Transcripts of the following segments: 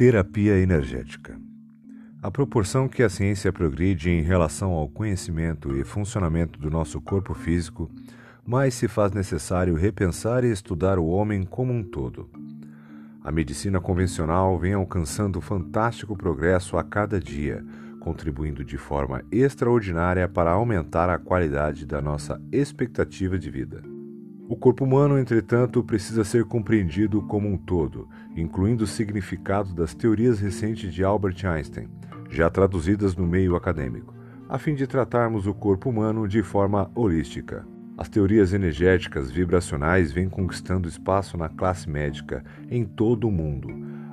Terapia energética. A proporção que a ciência progride em relação ao conhecimento e funcionamento do nosso corpo físico, mais se faz necessário repensar e estudar o homem como um todo. A medicina convencional vem alcançando fantástico progresso a cada dia, contribuindo de forma extraordinária para aumentar a qualidade da nossa expectativa de vida. O corpo humano, entretanto, precisa ser compreendido como um todo, incluindo o significado das teorias recentes de Albert Einstein, já traduzidas no meio acadêmico, a fim de tratarmos o corpo humano de forma holística. As teorias energéticas vibracionais vêm conquistando espaço na classe médica em todo o mundo.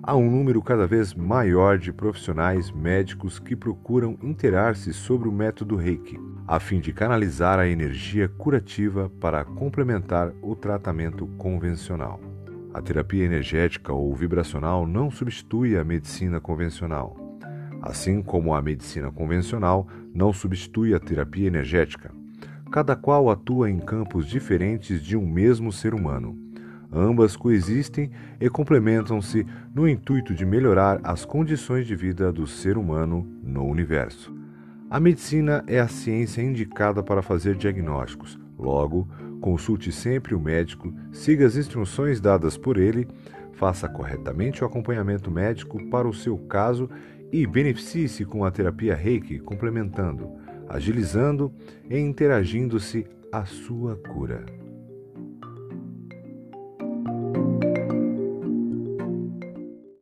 Há um número cada vez maior de profissionais médicos que procuram interar-se sobre o método Reiki, a fim de canalizar a energia curativa para complementar o tratamento convencional. A terapia energética ou vibracional não substitui a medicina convencional, assim como a medicina convencional não substitui a terapia energética. Cada qual atua em campos diferentes de um mesmo ser humano. Ambas coexistem e complementam-se no intuito de melhorar as condições de vida do ser humano no universo. A medicina é a ciência indicada para fazer diagnósticos. Logo, consulte sempre o médico, siga as instruções dadas por ele, faça corretamente o acompanhamento médico para o seu caso e beneficie-se com a terapia Reiki, complementando, agilizando e interagindo-se a sua cura.